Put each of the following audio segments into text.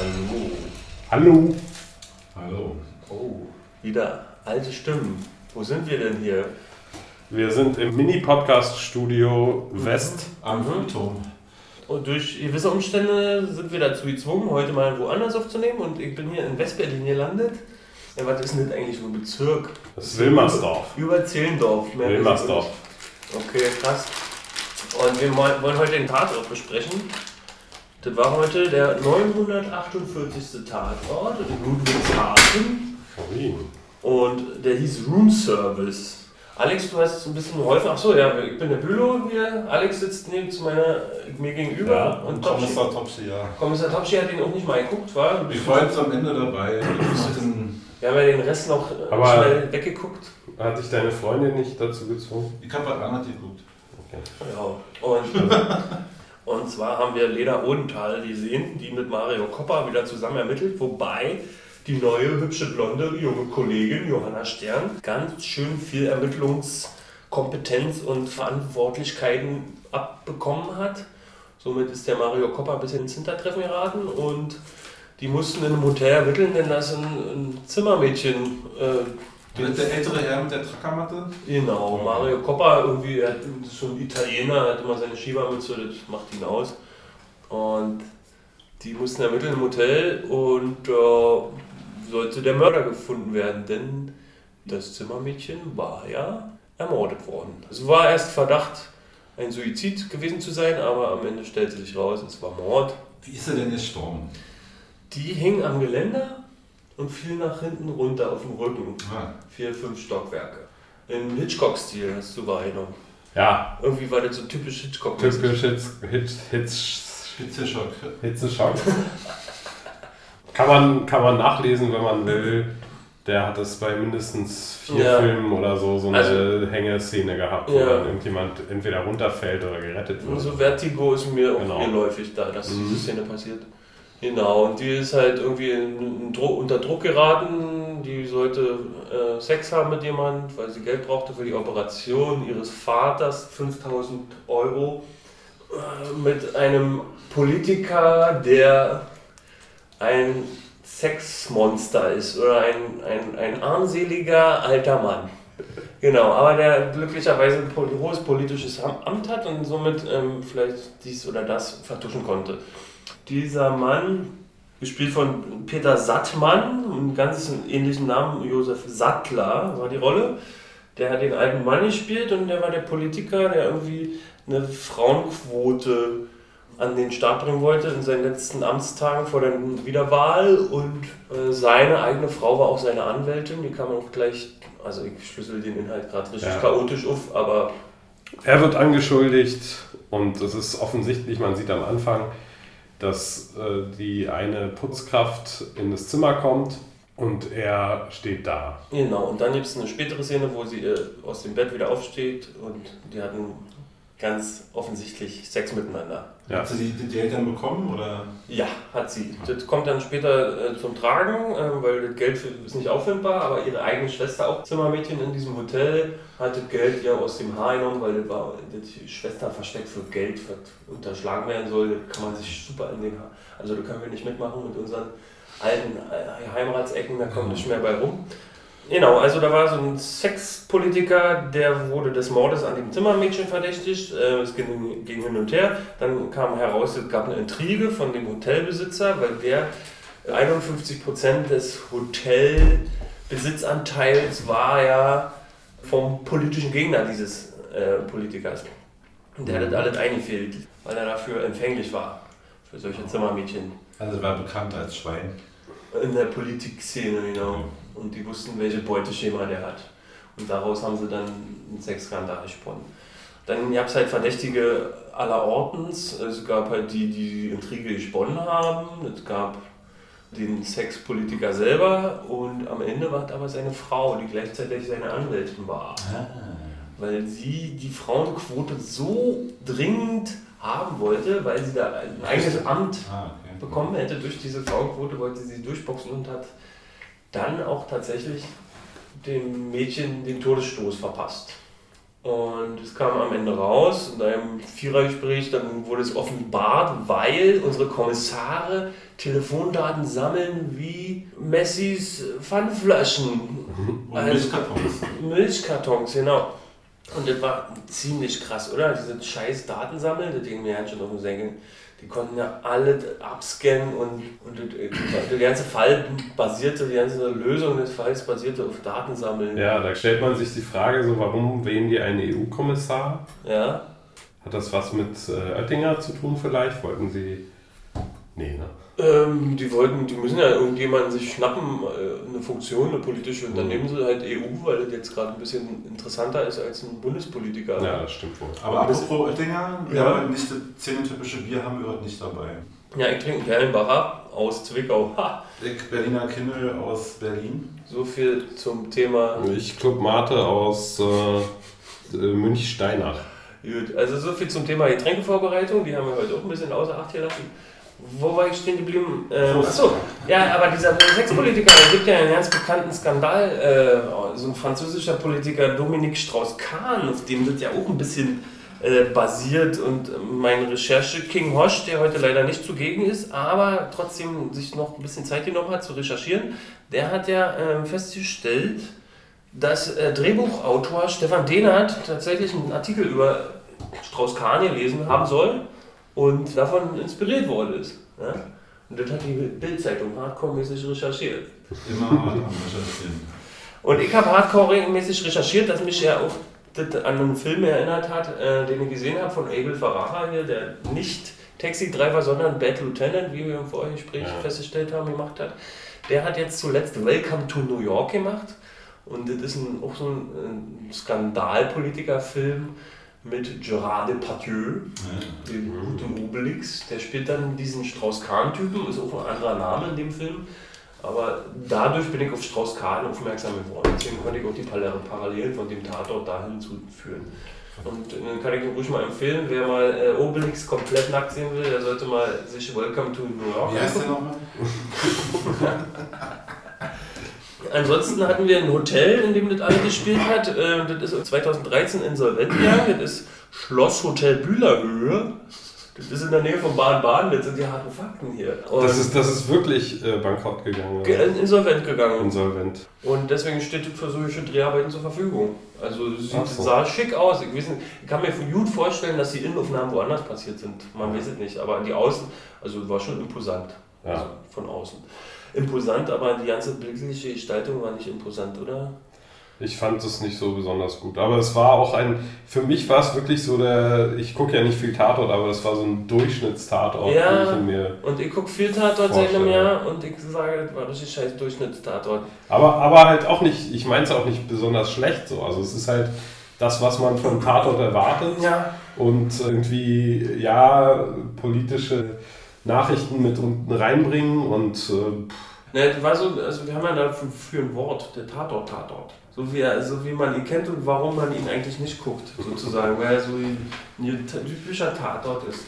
Hallo. Hallo. Hallo. Oh, wieder alte Stimmen. Wo sind wir denn hier? Wir sind im Mini-Podcast-Studio West. Am Friedhof. Und durch gewisse Umstände sind wir dazu gezwungen, heute mal woanders aufzunehmen. Und ich bin hier in Westberlin gelandet. Ja, was ist denn das eigentlich für ein Bezirk? Das ist Wilmersdorf. Über Zehlendorf. Mehr Wilmersdorf. Okay, krass. Und wir wollen wollen heute den Tatort besprechen. Das war heute der 948. Tatort in Ludwigshafen. Und der hieß Room Service. Alex, du hast ein bisschen geholfen. Achso, ja, ich bin der Bülow hier. Alex sitzt neben zu meiner, mir gegenüber. Ja, und und Topsy. Kommissar Topsy, ja. Kommissar Topsy hat ihn auch nicht mal geguckt, war? Ich war jetzt am Ende dabei. Wir haben ja den Rest noch äh, Aber- schnell weggeguckt. Hat dich deine Freundin nicht dazu gezwungen? Ich habe anderes geguckt. Ja. Und, und zwar haben wir Lena Odenthal gesehen, die mit Mario Kopper wieder zusammen ermittelt, wobei die neue hübsche blonde junge Kollegin Johanna Stern ganz schön viel Ermittlungskompetenz und Verantwortlichkeiten abbekommen hat. Somit ist der Mario Kopper ein bisschen ins Hintertreffen geraten und die mussten in einem Hotel ermitteln, denn da ist ein, ein Zimmermädchen äh, Und der ältere Herr mit der Trackermatte? Genau, Mario Kopper, irgendwie, er hat- ein Italiener, hat immer seine Schiebermütze, das macht ihn aus. Und die mussten ermitteln im Hotel und äh, sollte der Mörder gefunden werden, denn das Zimmermädchen war ja ermordet worden. Es war erst Verdacht, ein Suizid gewesen zu sein, aber am Ende stellte sich raus, es war Mord. Wie ist er denn gestorben? Die hing am Geländer und fiel nach hinten runter auf dem Rücken. Ah, Vier, fünf Stockwerke. Im Hitchcock-Stil hast du wahrgenommen. Ja, Irgendwie war das so typisch hitchcock typisch Hitz, Hitz, Hitz, Hitzeschock. Hitzeschock. kann, man, kann man nachlesen, wenn man will. Der hat es bei mindestens vier Ja. Filmen oder so so eine Also- Hängeszene gehabt, wo Ja. dann irgendjemand entweder runterfällt oder gerettet wird. So Vertigo ist mir auch Genau. geläufig da, dass Mhm. diese Szene passiert. Genau, und die ist halt irgendwie in, in unter Druck geraten. Die sollte äh, Sex haben mit jemandem, weil sie Geld brauchte für die Operation ihres Vaters, 5000 Euro, äh, mit einem Politiker, der ein Sexmonster ist oder ein, ein, ein armseliger alter Mann. Genau, aber der glücklicherweise ein hohes politisches Am- Amt hat und somit ähm, vielleicht dies oder das vertuschen konnte. Dieser Mann, gespielt von Peter Sattmann, einen ganz ähnlichen Namen, Josef Sattler war die Rolle. Der hat den alten Mann gespielt und der war der Politiker, der irgendwie eine Frauenquote an den Start bringen wollte in seinen letzten Amtstagen vor der Wiederwahl und äh, seine eigene Frau war auch seine Anwältin, die kann man auch gleich, also ich schlüssel den Inhalt gerade richtig Ja. chaotisch auf, aber Er wird angeschuldigt und es ist offensichtlich, man sieht am Anfang, dass äh, die eine Putzkraft in das Zimmer kommt und er steht da. genau. Und dann gibt es eine spätere Szene, wo sie äh, aus dem Bett wieder aufsteht und die hatten ganz offensichtlich Sex miteinander. Ja. Hat sie die, die Geld dann bekommen? Oder? Ja, hat sie. Das kommt dann später äh, zum Tragen, äh, weil das Geld für, ist nicht auffindbar, aber ihre eigene Schwester, auch Zimmermädchen in diesem Hotel, hat das Geld ja aus dem Haar genommen, weil das war das die Schwester versteckt für Geld, was unterschlagen werden soll. Das kann man sich super in den Haar. Also da können wir nicht mitmachen mit unseren alten äh, Heimatsecken, da kommt nicht mehr bei rum. Genau, also da war so ein Sexpolitiker, der wurde des Mordes an dem Zimmermädchen verdächtigt. Äh, Es ging, ging hin und her. Dann kam heraus, es gab eine Intrige von dem Hotelbesitzer, weil der 51% des Hotelbesitzanteils war ja vom politischen Gegner dieses äh, Politikers. Und der hat das alles eingefehlt, weil er dafür empfänglich war, für solche Zimmermädchen. Also war bekannt als Schwein. In der Politikszene, genau. Und die wussten, welche Beuteschema der hat. Und daraus haben sie dann einen Sexskandal gesponnen. Dann gab es halt Verdächtige aller Ortens. Es gab halt die, die die Intrige gesponnen haben. Es gab den Sexpolitiker selber. Und am Ende war es aber seine Frau, die gleichzeitig seine Anwältin war. Weil sie die Frauenquote so dringend haben wollte, weil sie da ein eigenes Amt Ah, okay. Bekommen hätte durch diese Frauenquote, wollte sie durchboxen und hat dann auch tatsächlich dem Mädchen den Todesstoß verpasst. Und es kam am Ende raus, in einem Vierergespräch, dann wurde es offenbart, weil unsere Kommissare Telefondaten sammeln wie Messis Pfandflaschen. Und Also- Milchkartons. Milchkartons, genau. Und das war ziemlich krass, oder? Diese scheiß Daten sammeln, das ging mir ganz schön auf den Senkel. Die konnten ja alle abscannen und, und das- der ganze Fall basierte, die ganze Lösung des Falls basierte auf Datensammeln. Ja, da stellt man sich die Frage, so warum wählen die einen EU-Kommissar? ja. Hat das was mit äh, Oettinger zu tun vielleicht? Wollten sie. Nee, ne? Ähm, die wollten, die müssen ja irgendjemanden sich schnappen, äh, eine Funktion, eine politische, und dann Mhm. nehmen sie halt EU, weil das jetzt gerade ein bisschen interessanter ist als ein Bundespolitiker. Ja, das stimmt wohl. Aber apropos Oettinger, wir Ja. haben heute nicht das zähnetypische Bier haben wir heute nicht dabei. Ja, ich trinke einen Perlenbacher aus Zwickau. Ha! Ich Berliner Kindle aus Berlin. So viel zum Thema. Ich Club Mate aus äh, äh, Münch-Steinach. Gut, also so viel zum Thema Getränkevorbereitung. Die haben wir heute auch ein bisschen außer Acht gelassen. Wo war ich stehen geblieben? Ähm, achso, ja, aber dieser Sexpolitiker, es gibt ja einen ganz bekannten Skandal, äh, so ein französischer Politiker, Dominique Strauss-Kahn, auf dem das ja auch ein bisschen äh, basiert und äh, mein Recherche King Hosch, der heute leider nicht zugegen ist, aber trotzdem sich noch ein bisschen Zeit genommen hat zu recherchieren, der hat ja ähm, festgestellt, dass äh, Drehbuchautor Stefan Dehnert tatsächlich einen Artikel über Strauss-Kahn gelesen haben soll und davon inspiriert worden ist. Ja? Und das hat die Bild-Zeitung hardcore-mäßig recherchiert. Immer hart am Recherchieren. Und ich habe hardcore-mäßig recherchiert, dass mich ja auch das an einen Film erinnert hat, äh, den ich gesehen habe von Abel Ferrara hier, der nicht Taxi-Driver, sondern Bad Lieutenant, wie wir im Vorgespräch Ja. festgestellt haben, gemacht hat. Der hat jetzt zuletzt Welcome to New York gemacht. Und das ist ein, auch so ein, ein Skandalpolitiker-Film mit Gerard Depardieu, Ja. dem Obelix. Der spielt dann diesen Strauß-Kahn-Typen, ist auch ein anderer Name in dem Film. Aber dadurch bin ich auf Strauß-Kahn aufmerksam geworden. Deswegen konnte ich auch die Parallel- Parallelen von dem Tatort dahin zuführen. Und dann kann ich ruhig mal empfehlen, wer mal äh, Obelix komplett nackt sehen will, der sollte mal sich Welcome to New York Wie heißt der nochmal? Ansonsten hatten wir ein Hotel, in dem das alles gespielt hat. Äh, Das ist 2013 insolvent gegangen. Das ist Schlosshotel Bühlerhöhe. Das ist in der Nähe von Baden-Baden. Das sind die harten Fakten hier. Und Das ist, das ist wirklich äh, bankrott gegangen. ge- Oder? insolvent gegangen. Insolvent. Und deswegen steht für solche Dreharbeiten zur Verfügung. Also es sieht, so. sah schick aus. Ich, nicht, ich kann mir gut vorstellen, dass die Innenaufnahmen woanders passiert sind. Man weiß es nicht. Aber die Außen, also war schon imposant. Ja. Also von außen. Imposant, aber die ganze bildliche Gestaltung war nicht imposant, oder? Ich fand es nicht so besonders gut. Aber es war auch ein, für mich war es wirklich so der, ich gucke ja nicht viel Tatort, aber das war so ein Durchschnittstatort, Ja. ich. Und ich gucke viel Tatort seit einem. Jahr und ich sage, das war richtig scheiß Durchschnittstatort. Aber, aber halt auch nicht, ich meine es auch nicht besonders schlecht so. Also es ist halt das, was man vom Tatort erwartet. Ja. Und irgendwie, ja, politische Nachrichten mit unten reinbringen und äh, Ne, war so, also wir haben ja dafür für ein Wort, der Tatort-Tatort. So wie, er, so wie man ihn kennt und warum man ihn eigentlich nicht guckt, sozusagen, weil er so ein, ein typischer Tatort ist.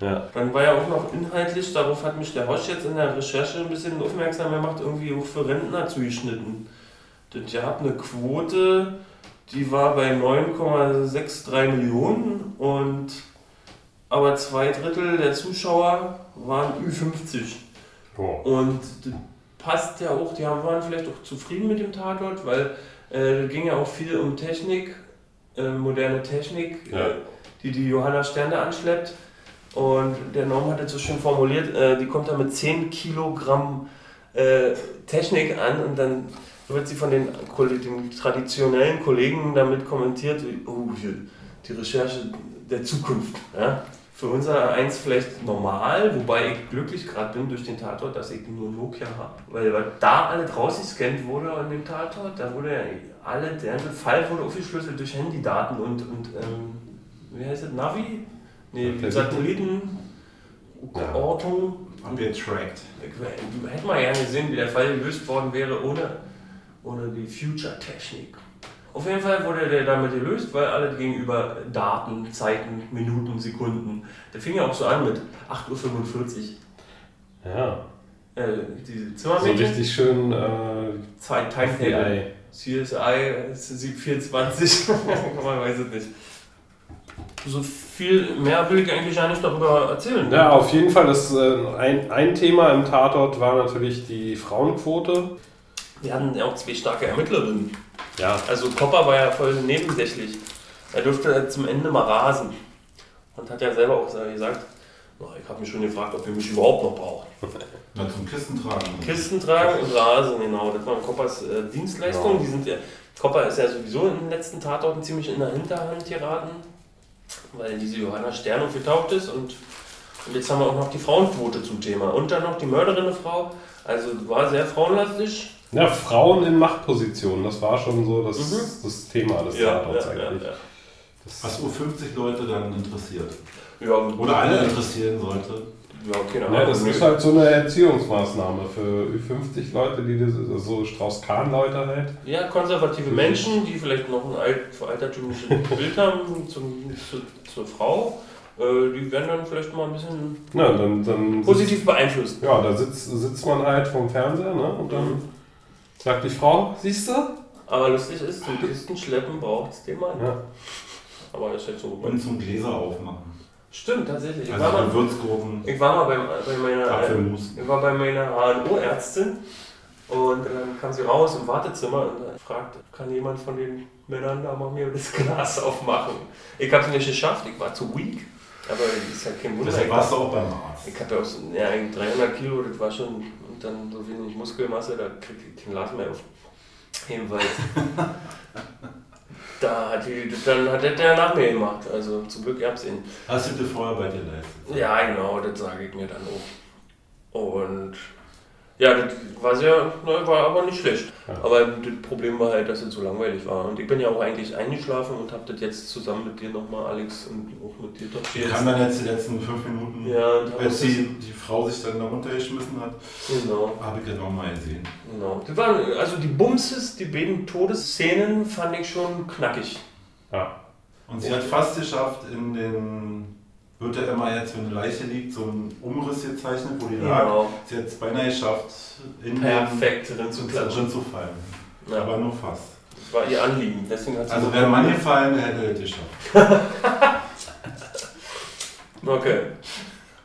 ja. Dann war ja auch noch inhaltlich, darauf hat mich der Hosch jetzt in der Recherche ein bisschen aufmerksam gemacht, irgendwie auch für Rentner zugeschnitten. Das ihr habt eine Quote, die war bei 9,63 Millionen und aber zwei Drittel der Zuschauer waren Ü50. Boah. Und passt ja auch, die haben- waren vielleicht auch zufrieden mit dem Tatort, weil äh, ging ja auch viel um Technik, äh, moderne Technik, Ja. äh, die die Johanna Sterne anschleppt. Und der Norm hat es so schön formuliert, äh, die kommt da mit 10 Kilogramm äh, Technik an und dann wird sie von den, den traditionellen Kollegen damit kommentiert, oh, die Recherche der Zukunft. Ja? Für unser eins vielleicht normal, wobei ich glücklich gerade bin durch den Tatort, dass ich nur Nokia habe. Weil, weil da alles rausgescannt wurde an dem Tatort, da wurde ja alle, der ganze Fall wurde aufgeschlüsselt durch Handydaten und, und ähm, wie heißt das, Navi? Nee, Satelliten. Satelliten, Ja. Ortung. Haben wir tracked. Ich hätte mal gerne gesehen, wie der Fall gelöst worden wäre ohne, ohne die Future-Technik. Auf jeden Fall wurde der damit gelöst, weil alle gegenüber Daten, Zeiten, Minuten, Sekunden. Der fing ja auch so an mit 8.45 Ja. Uhr. Äh, diese So Zimmermädchen. richtig schön äh, Zeit, Timetable. FBI. CSI 24, man weiß es nicht. So viel mehr will ich eigentlich gar nicht darüber erzählen. Ja, auf jeden Fall. Das, äh, ein, ein Thema im Tatort war natürlich die Frauenquote. Wir hatten ja auch zwei starke Ermittlerinnen. Ja, Also Kopper war ja voll nebensächlich. Er durfte zum Ende mal rasen. Und hat ja selber auch gesagt, "Oh, ich habe mich schon gefragt, ob ihr mich überhaupt noch braucht. Na, zum Kisten tragen. Kisten tragen und rasen, genau. Das waren Koppers äh, Dienstleistungen. Ja. Die sind ja, Kopper ist ja sowieso in den letzten Tatorten ziemlich in der Hinterhand geraten, weil diese Johanna Stern aufgetaucht ist. Und, und jetzt haben wir auch noch die Frauenquote zum Thema. Und dann noch die Mörderin-Frau. Also war sehr frauenlastig. Ja, Frauen in Machtpositionen, das war schon so das, Mhm. das Thema des Ja, Tatorts ja, ja, eigentlich. ja. Das, Was U50 Leute dann interessiert. Ja, Oder alle interessieren sollte. Ja, keine Ahnung. ja, das ist halt so eine Erziehungsmaßnahme für Ü50 Leute, die das, so Strauß-Kahn-Leute halt. Ja, konservative Menschen, die vielleicht noch ein alt, altertümliches Bild haben zum, zu, zur Frau, äh, die werden dann vielleicht mal ein bisschen Ja, dann, dann positiv beeinflusst. Ja, da sitzt, sitzt man halt vom Fernseher ne? und dann sagt die Frau, siehst du? Aber lustig ist, zum Kisten schleppen braucht es den Mann. Ja. Aber das ist halt so. Und zum Gläser aufmachen. Stimmt, tatsächlich. Ich Also war mal, Würzgurken, ich war mal bei, bei meiner, Apfelmus. ich war bei meiner HNO-Ärztin und dann kam sie raus im Wartezimmer und fragt, kann jemand von den Männern da mal mir das Glas aufmachen? Ich habe es nicht geschafft, ich war zu weak. Aber das ist ja kein Wunder. Deshalb Ich warst du auch beim Arzt. Ich habe ja auch so, ja, eigentlich 300 Kilo, das war schon, und dann so wenig Muskelmasse, da krieg ich kein Glas mehr auf. Jedenfalls. da hat die, dann hat der, nach mir gemacht, also zum Glück gab's ihn. Hast du dir vorher bei dir leistet? Ja, genau, das sage ich mir dann auch. Und ja, das war sehr, ne, war aber nicht schlecht. Ja. Aber das Problem war halt, dass es so langweilig war. Und ich bin ja auch eigentlich eingeschlafen und habe das jetzt zusammen mit dir nochmal, Alex, und auch mit dir doch Ich kam dann jetzt die letzten fünf Minuten, Ja, und als die, die Frau sich dann da runtergeschmissen hat, Genau. habe ich das nochmal gesehen. Genau. Das waren, also die Bumses, die beiden Todesszenen fand ich schon knackig. Ja. Und sie hat fast geschafft, in den, wird ja immer jetzt, wenn eine Leiche liegt, so ein Umriss gezeichnet, wo die lag. Genau. Sie hat es beinahe geschafft, in Perfekt drin den zu drin zu fallen. Ja, Aber nur fast. das war ihr Anliegen. Deswegen hat sie Also so- wäre Mann gefallen, hätte das geschafft. Okay.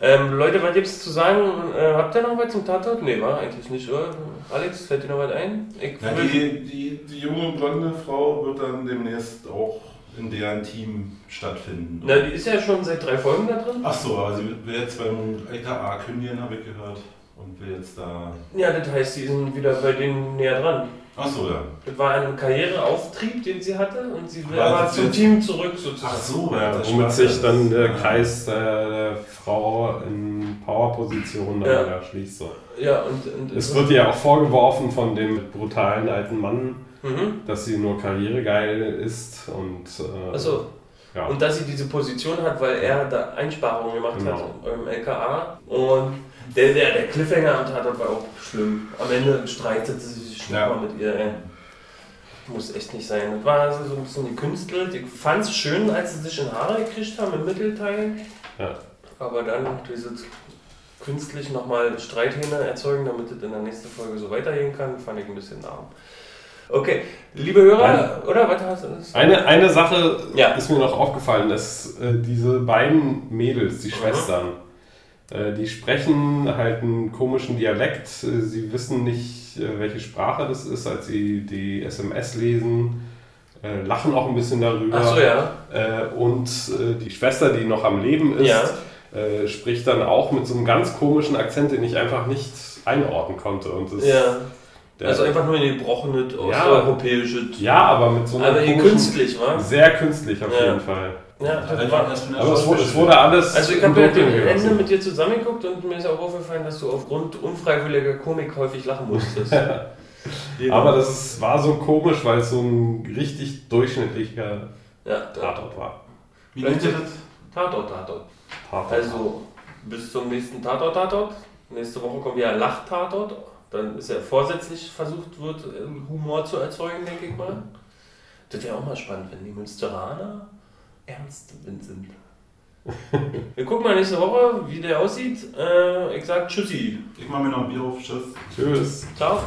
Ähm, Leute, was gibt's zu sagen? Äh, habt ihr noch was zum Tatort? Nee, war eigentlich nicht, oder? Alex, fällt dir noch was ein? Ja, die, die, die junge blonde Frau wird dann demnächst auch in deren Team stattfinden. Na, die ist ja schon seit drei Folgen da drin. Ach so, aber sie will jetzt beim LKA kündigen, habe ich gehört. Und will jetzt da. Ja, das heißt, die sind wieder bei denen näher dran. Ach so, ja. Das war ein Karriereauftrieb, den sie hatte und sie will Aber aber sie zum Team zurück sozusagen. Ach so, Ja, das womit Spaß sich dann der Ja. Kreis der, Frau in Powerposition dann Ja. schließt. So. Ja, und, und Es wird ihr auch vorgeworfen von dem brutalen alten Mann, Mhm. dass sie nur karrieregeil ist und äh, Achso, ja. Und dass sie diese Position hat, weil er da Einsparungen gemacht Genau. hat beim LKA. Und der, der, der Cliffhanger am Tatort war auch schlimm. Am Ende streitet sie sich Ja. nochmal mit ihr. Ey. Muss echt nicht sein. Das war also so ein bisschen gekünstelt. Ich fand es schön, als sie sich in Haare gekriegt haben im Mittelteil. Ja. Aber dann dieses künstlich nochmal Streithähne erzeugen, damit es in der nächsten Folge so weitergehen kann, fand ich ein bisschen arm. Okay, liebe Hörer, oder was hast du? Eine, eine Sache Ja. ist mir noch aufgefallen, dass äh, diese beiden Mädels, die Mhm. Schwestern, äh, die sprechen halt einen komischen Dialekt. Äh, Sie wissen nicht, äh, welche Sprache das ist, als sie die SMS lesen, äh, lachen auch ein bisschen darüber. Ach so, ja. Und die Schwester, die noch am Leben ist, Ja. spricht dann auch mit so einem ganz komischen Akzent, den ich einfach nicht einordnen konnte. Und das, Ja. Der, Also einfach nur ein gebrochenes, Ja. osteuropäisches. ja, aber mit so einem aber künstlich, wa? Sehr künstlich auf Ja. jeden Fall. Ja, das Also war, erst mit der Aber es wurde, es wurde alles. also ich habe ja den Ende gelassen. mit dir zusammengeguckt und mir ist auch aufgefallen, dass du aufgrund unfreiwilliger Komik häufig lachen musstest. Genau. Aber das ist, war so komisch, weil es so ein richtig durchschnittlicher ja, Tatort war. Wie nennt ihr das? Tatort, Tatort. Tatort. Also bis zum nächsten Tatort, Tatort. Nächste Woche kommt wieder Lach-Tatort. Dann ist ja vorsätzlich versucht wird, ähm, Humor zu erzeugen, denke ich mal. Das wäre auch mal spannend, wenn die Münsteraner ernst sind. Wir gucken mal nächste Woche, wie der aussieht. Äh, ich sag Tschüssi. Ich mache mir noch ein Bier auf, tschüss. Tschüss. Ciao.